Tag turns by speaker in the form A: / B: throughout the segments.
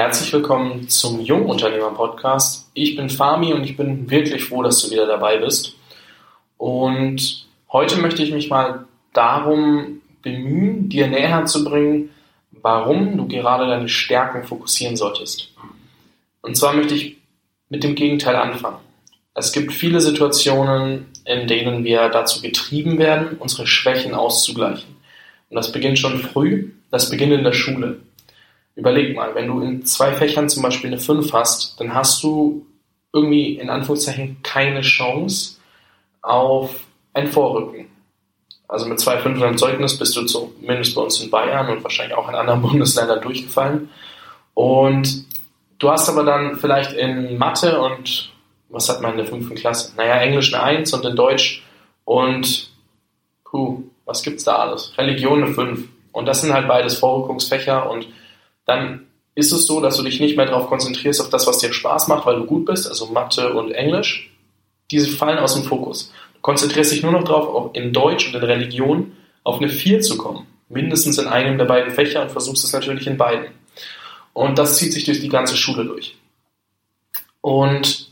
A: Herzlich willkommen zum Jungunternehmer Podcast. Ich bin Fami und ich bin wirklich froh, dass du wieder dabei bist. Und heute möchte ich mich mal darum bemühen, dir näher zu bringen, warum du gerade deine Stärken fokussieren solltest. Und zwar möchte ich mit dem Gegenteil anfangen. Es gibt viele Situationen, in denen wir dazu getrieben werden, unsere Schwächen auszugleichen. Und das beginnt schon früh, das beginnt in der Schule. Überleg mal, wenn du in zwei Fächern zum Beispiel eine 5 hast, dann hast du irgendwie in Anführungszeichen keine Chance auf ein Vorrücken. Also mit zwei Fünfern im Zeugnis bist du zumindest bei uns in Bayern und wahrscheinlich auch in anderen Bundesländern durchgefallen. Und du hast aber dann vielleicht in Mathe und was hat man in der fünften Klasse? Naja, Englisch eine 1 und in Deutsch und puh, was gibt's da alles? Religion eine 5. Und das sind halt beides Vorrückungsfächer und dann ist es so, dass du dich nicht mehr darauf konzentrierst, auf das, was dir Spaß macht, weil du gut bist, also Mathe und Englisch. Diese fallen aus dem Fokus. Du konzentrierst dich nur noch darauf, in Deutsch und in Religion auf eine 4 zu kommen. Mindestens in einem der beiden Fächer und versuchst es natürlich in beiden. Und das zieht sich durch die ganze Schule durch. Und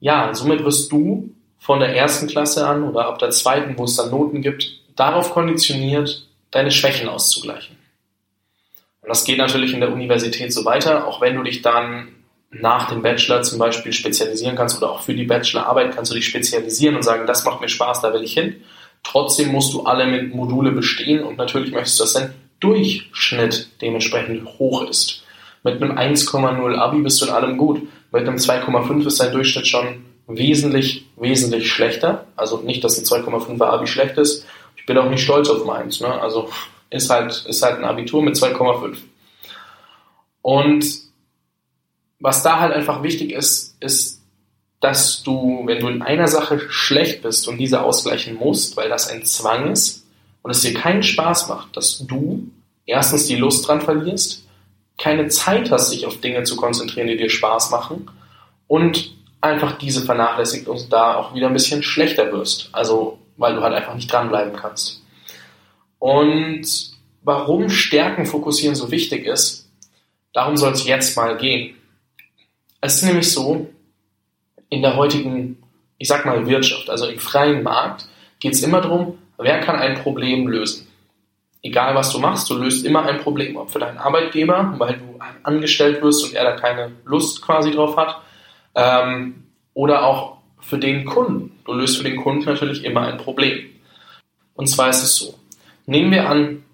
A: ja, somit wirst du von der ersten Klasse an oder ab der zweiten, wo es dann Noten gibt, darauf konditioniert, deine Schwächen auszugleichen. Und das geht natürlich in der Universität so weiter, auch wenn du dich dann nach dem Bachelor zum Beispiel spezialisieren kannst oder auch für die Bachelorarbeit kannst du dich spezialisieren und sagen, das macht mir Spaß, da will ich hin. Trotzdem musst du alle Module bestehen und natürlich möchtest du, dass dein Durchschnitt dementsprechend hoch ist. Mit einem 1,0 Abi bist du in allem gut. Mit einem 2,5 ist dein Durchschnitt schon wesentlich, wesentlich schlechter. Also nicht, dass ein 2,5er Abi schlecht ist. Ich bin auch nicht stolz auf meins. Ne? Also ist halt, ist halt ein Abitur mit 2,5. Und was da halt einfach wichtig ist, ist, dass du, wenn du in einer Sache schlecht bist und diese ausgleichen musst, weil das ein Zwang ist und es dir keinen Spaß macht, dass du erstens die Lust dran verlierst, keine Zeit hast, sich auf Dinge zu konzentrieren, die dir Spaß machen und einfach diese vernachlässigt und da auch wieder ein bisschen schlechter wirst. Also, weil du halt einfach nicht dranbleiben kannst. Und warum Stärken fokussieren so wichtig ist, darum soll es jetzt mal gehen. Es ist nämlich so, in der heutigen, ich sag mal, Wirtschaft, also im freien Markt, geht es immer darum, wer kann ein Problem lösen. Egal was du machst, du löst immer ein Problem. Ob für deinen Arbeitgeber, weil du angestellt wirst und er da keine Lust quasi drauf hat, ähm, oder auch für den Kunden. Du löst für den Kunden natürlich immer ein Problem. Und zwar ist es so, Nehmen wir an,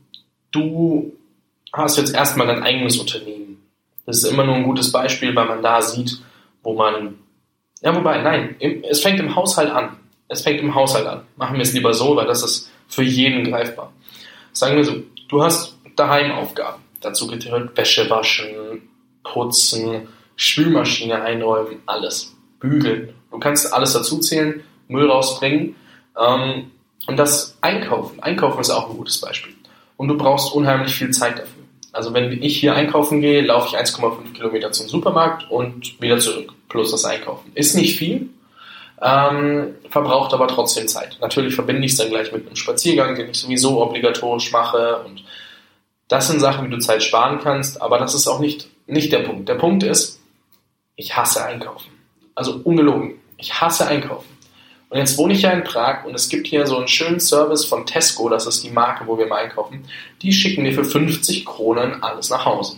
A: du hast jetzt erstmal dein eigenes Unternehmen. Das ist immer nur ein gutes Beispiel, weil man da sieht, wo man, ja, wobei, nein, es fängt im Haushalt an. Es fängt im Haushalt an. Machen wir es lieber so, weil das ist für jeden greifbar. Sagen wir so, du hast daheim Aufgaben. Dazu gehört Wäsche waschen, putzen, Spülmaschine einräumen, alles. Bügeln. Du kannst alles dazu zählen, Müll rausbringen. Ähm, und das Einkaufen. Einkaufen ist auch ein gutes Beispiel. Und du brauchst unheimlich viel Zeit dafür. Also wenn ich hier einkaufen gehe, laufe ich 1,5 Kilometer zum Supermarkt und wieder zurück, plus das Einkaufen. Ist nicht viel, ähm, verbraucht aber trotzdem Zeit. Natürlich verbinde ich es dann gleich mit einem Spaziergang, den ich sowieso obligatorisch mache. Und das sind Sachen, wie du Zeit sparen kannst, aber das ist auch nicht, nicht der Punkt. Der Punkt ist, ich hasse Einkaufen. Also ungelogen. Ich hasse Einkaufen. Und jetzt wohne ich ja in Prag und es gibt hier so einen schönen Service von Tesco, das ist die Marke, wo wir mal einkaufen. Die schicken mir für 50 Kronen alles nach Hause.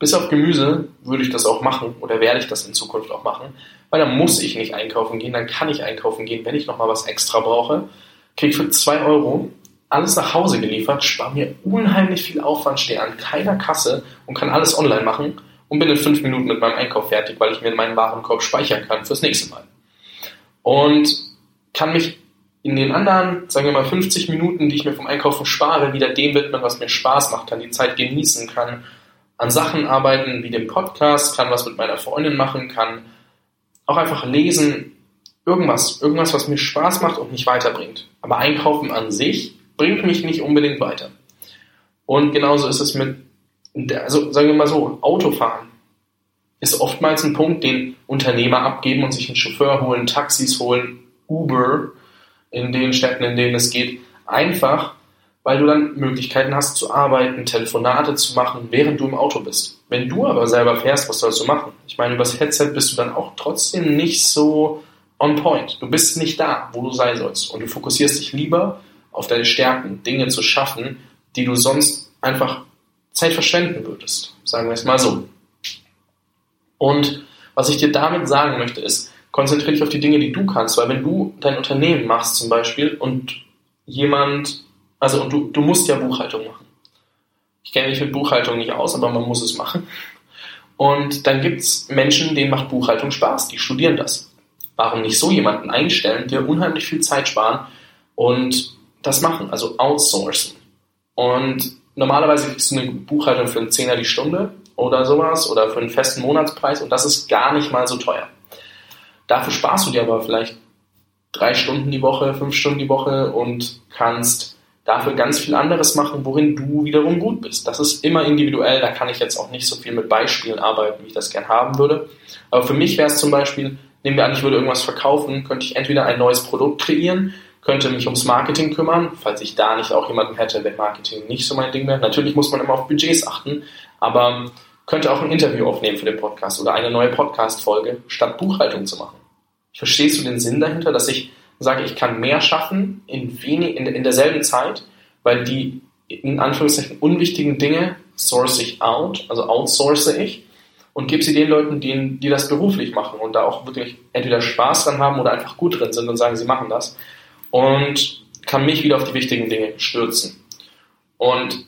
A: Bis auf Gemüse würde ich das auch machen oder werde ich das in Zukunft auch machen, weil dann muss ich nicht einkaufen gehen, dann kann ich einkaufen gehen, wenn ich nochmal was extra brauche. Kriege für 2 Euro alles nach Hause geliefert, spare mir unheimlich viel Aufwand, stehe an keiner Kasse und kann alles online machen und bin in 5 Minuten mit meinem Einkauf fertig, weil ich mir meinen Warenkorb speichern kann fürs nächste Mal und kann mich in den anderen, sagen wir mal, 50 Minuten, die ich mir vom Einkaufen spare, wieder dem widmen, was mir Spaß macht, kann die Zeit genießen, kann an Sachen arbeiten wie dem Podcast, kann was mit meiner Freundin machen, kann auch einfach lesen, irgendwas, irgendwas, was mir Spaß macht und mich weiterbringt. Aber Einkaufen an sich bringt mich nicht unbedingt weiter. Und genauso ist es mit, also sagen wir mal so, Autofahren ist oftmals ein Punkt, den Unternehmer abgeben und sich einen Chauffeur holen, Taxis holen, Uber in den Städten, in denen es geht, einfach, weil du dann Möglichkeiten hast zu arbeiten, Telefonate zu machen, während du im Auto bist. Wenn du aber selber fährst, was sollst du machen? Ich meine, übers Headset bist du dann auch trotzdem nicht so on point. Du bist nicht da, wo du sein sollst. Und du fokussierst dich lieber auf deine Stärken, Dinge zu schaffen, die du sonst einfach Zeit verschwenden würdest. Sagen wir es mal so. Und was ich dir damit sagen möchte, ist, konzentriere dich auf die Dinge, die du kannst, weil wenn du dein Unternehmen machst zum Beispiel und jemand, also und du, du musst ja Buchhaltung machen. Ich kenne mich mit Buchhaltung nicht aus, aber man muss es machen. Und dann gibt es Menschen, denen macht Buchhaltung Spaß, die studieren das. Warum nicht so jemanden einstellen, der unheimlich viel Zeit sparen und das machen, also outsourcen. Und normalerweise kriegst du eine Buchhaltung für einen Zehner die Stunde oder sowas oder für einen festen Monatspreis und das ist gar nicht mal so teuer. Dafür sparst du dir aber vielleicht drei Stunden die Woche, fünf Stunden die Woche und kannst dafür ganz viel anderes machen, worin du wiederum gut bist. Das ist immer individuell, da kann ich jetzt auch nicht so viel mit Beispielen arbeiten, wie ich das gern haben würde. Aber für mich wäre es zum Beispiel, nehmen wir an, ich würde irgendwas verkaufen, könnte ich entweder ein neues Produkt kreieren, könnte mich ums Marketing kümmern, falls ich da nicht auch jemanden hätte, wenn Marketing nicht so mein Ding wäre. Natürlich muss man immer auf Budgets achten, aber könnte auch ein Interview aufnehmen für den Podcast oder eine neue Podcast-Folge, statt Buchhaltung zu machen. Verstehst du den Sinn dahinter, dass ich sage, ich kann mehr schaffen in, wenig, in, in derselben Zeit, weil die in Anführungszeichen unwichtigen Dinge source ich out, also outsource ich und gebe sie den Leuten, die, die das beruflich machen und da auch wirklich entweder Spaß dran haben oder einfach gut drin sind und sagen, sie machen das und kann mich wieder auf die wichtigen Dinge stürzen. Und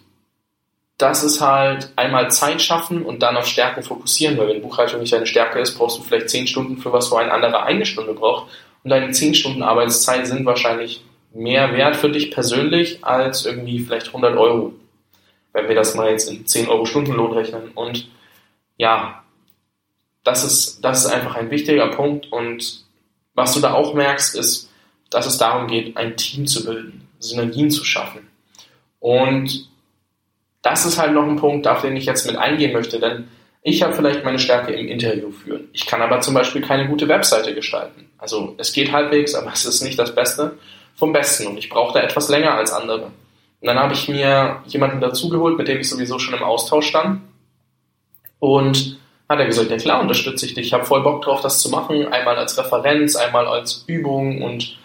A: das ist halt einmal Zeit schaffen und dann auf Stärken fokussieren, weil wenn Buchhaltung nicht deine Stärke ist, brauchst du vielleicht zehn Stunden für was, wo ein anderer eine Stunde braucht. Und deine zehn Stunden Arbeitszeit sind wahrscheinlich mehr wert für dich persönlich als irgendwie vielleicht 100 Euro. Wenn wir das mal jetzt in 10 Euro Stundenlohn rechnen. Und ja, das ist, das ist einfach ein wichtiger Punkt. Und was du da auch merkst, ist, dass es darum geht, ein Team zu bilden, Synergien zu schaffen. Und das ist halt noch ein Punkt, auf den ich jetzt mit eingehen möchte, denn ich habe vielleicht meine Stärke im Interview führen. Ich kann aber zum Beispiel keine gute Webseite gestalten. Also es geht halbwegs, aber es ist nicht das Beste vom Besten und ich brauche da etwas länger als andere. Und dann habe ich mir jemanden dazugeholt, mit dem ich sowieso schon im Austausch stand. Und hat er gesagt, ja klar, unterstütze ich dich. Ich habe voll Bock drauf, das zu machen. Einmal als Referenz, einmal als Übung und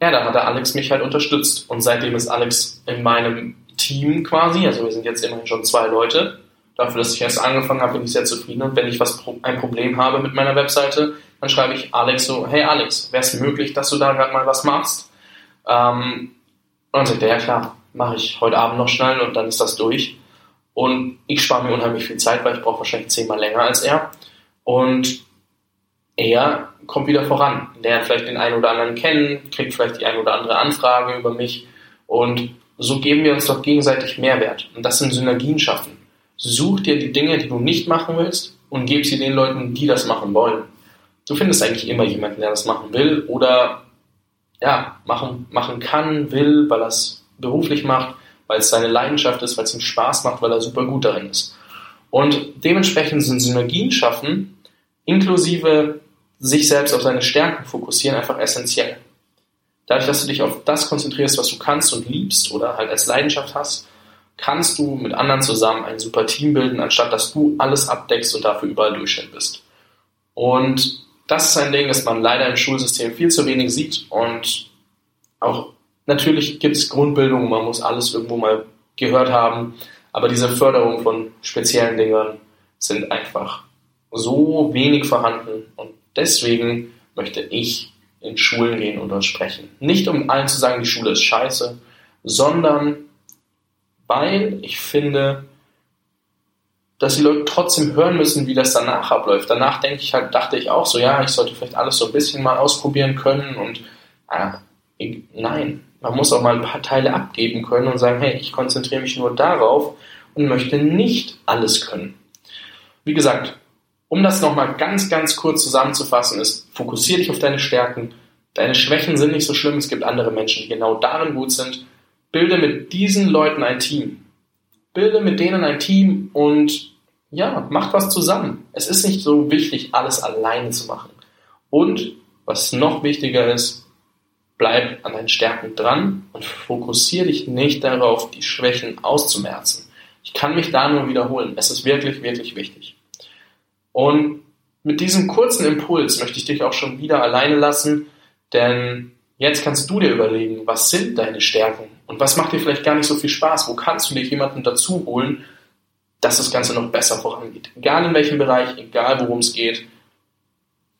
A: ja, da hat der Alex mich halt unterstützt. Und seitdem ist Alex in meinem Team quasi, also wir sind jetzt immerhin schon zwei Leute. Dafür, dass ich erst angefangen habe, bin ich sehr zufrieden. Und wenn ich was ein Problem habe mit meiner Webseite, dann schreibe ich Alex so, hey Alex, wäre es möglich, dass du da gerade mal was machst? Ähm, und dann sagt er, ja klar, mache ich heute Abend noch schnell und dann ist das durch. Und ich spare mir unheimlich viel Zeit, weil ich brauche wahrscheinlich zehnmal länger als er. Und er kommt wieder voran, lernt vielleicht den einen oder anderen kennen, kriegt vielleicht die eine oder andere Anfrage über mich und so geben wir uns doch gegenseitig Mehrwert und das sind Synergien schaffen. Such dir die Dinge, die du nicht machen willst und gib sie den Leuten, die das machen wollen. Du findest eigentlich immer jemanden, der das machen will oder ja, machen, machen kann, will, weil er es beruflich macht, weil es seine Leidenschaft ist, weil es ihm Spaß macht, weil er super gut darin ist. Und dementsprechend sind Synergien schaffen, inklusive sich selbst auf seine Stärken fokussieren einfach essentiell. Dadurch, dass du dich auf das konzentrierst, was du kannst und liebst oder halt als Leidenschaft hast, kannst du mit anderen zusammen ein super Team bilden, anstatt dass du alles abdeckst und dafür überall Durchschnitt bist. Und das ist ein Ding, das man leider im Schulsystem viel zu wenig sieht. Und auch natürlich gibt es Grundbildung, man muss alles irgendwo mal gehört haben, aber diese Förderung von speziellen Dingen sind einfach so wenig vorhanden und Deswegen möchte ich in Schulen gehen und dort sprechen. Nicht um allen zu sagen, die Schule ist scheiße, sondern weil ich finde, dass die Leute trotzdem hören müssen, wie das danach abläuft. Danach denke ich halt, dachte ich auch so, ja, ich sollte vielleicht alles so ein bisschen mal ausprobieren können und äh, ich, nein, man muss auch mal ein paar Teile abgeben können und sagen, hey, ich konzentriere mich nur darauf und möchte nicht alles können. Wie gesagt, um das nochmal ganz, ganz kurz zusammenzufassen, ist, fokussiere dich auf deine Stärken. Deine Schwächen sind nicht so schlimm. Es gibt andere Menschen, die genau darin gut sind. Bilde mit diesen Leuten ein Team. Bilde mit denen ein Team und ja, macht was zusammen. Es ist nicht so wichtig, alles alleine zu machen. Und was noch wichtiger ist, bleib an deinen Stärken dran und fokussiere dich nicht darauf, die Schwächen auszumerzen. Ich kann mich da nur wiederholen. Es ist wirklich, wirklich wichtig. Und mit diesem kurzen Impuls möchte ich dich auch schon wieder alleine lassen, denn jetzt kannst du dir überlegen, was sind deine Stärken und was macht dir vielleicht gar nicht so viel Spaß? Wo kannst du dir jemanden dazu holen, dass das Ganze noch besser vorangeht? Egal in welchem Bereich, egal worum es geht.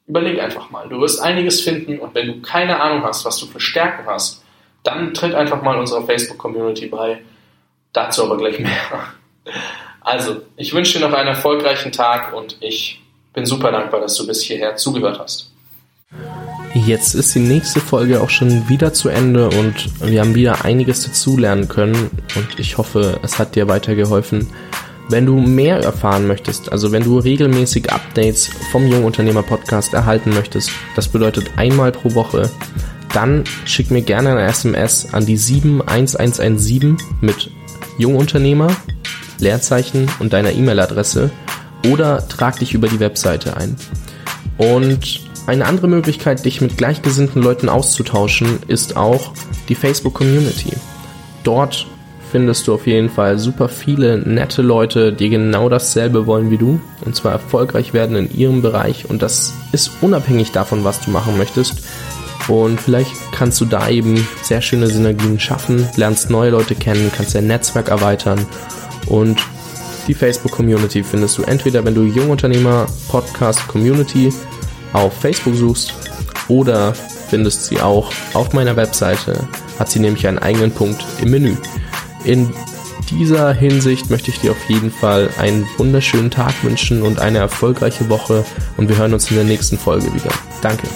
A: Überleg einfach mal. Du wirst einiges finden und wenn du keine Ahnung hast, was du für Stärken hast, dann tritt einfach mal unserer Facebook-Community bei. Dazu aber gleich mehr. Also, ich wünsche dir noch einen erfolgreichen Tag und ich bin super dankbar, dass du bis hierher zugehört hast.
B: Jetzt ist die nächste Folge auch schon wieder zu Ende und wir haben wieder einiges dazulernen können und ich hoffe, es hat dir weitergeholfen. Wenn du mehr erfahren möchtest, also wenn du regelmäßig Updates vom Jungunternehmer Podcast erhalten möchtest, das bedeutet einmal pro Woche, dann schick mir gerne eine SMS an die 71117 mit Jungunternehmer, Leerzeichen und deiner E-Mail-Adresse oder trag dich über die Webseite ein. Und eine andere Möglichkeit, dich mit gleichgesinnten Leuten auszutauschen, ist auch die Facebook Community. Dort findest du auf jeden Fall super viele nette Leute, die genau dasselbe wollen wie du und zwar erfolgreich werden in ihrem Bereich und das ist unabhängig davon, was du machen möchtest. Und vielleicht kannst du da eben sehr schöne Synergien schaffen, lernst neue Leute kennen, kannst dein Netzwerk erweitern und die Facebook Community findest du entweder, wenn du Jungunternehmer Podcast Community auf Facebook suchst oder findest sie auch auf meiner Webseite, hat sie nämlich einen eigenen Punkt im Menü. In dieser Hinsicht möchte ich dir auf jeden Fall einen wunderschönen Tag wünschen und eine erfolgreiche Woche und wir hören uns in der nächsten Folge wieder. Danke.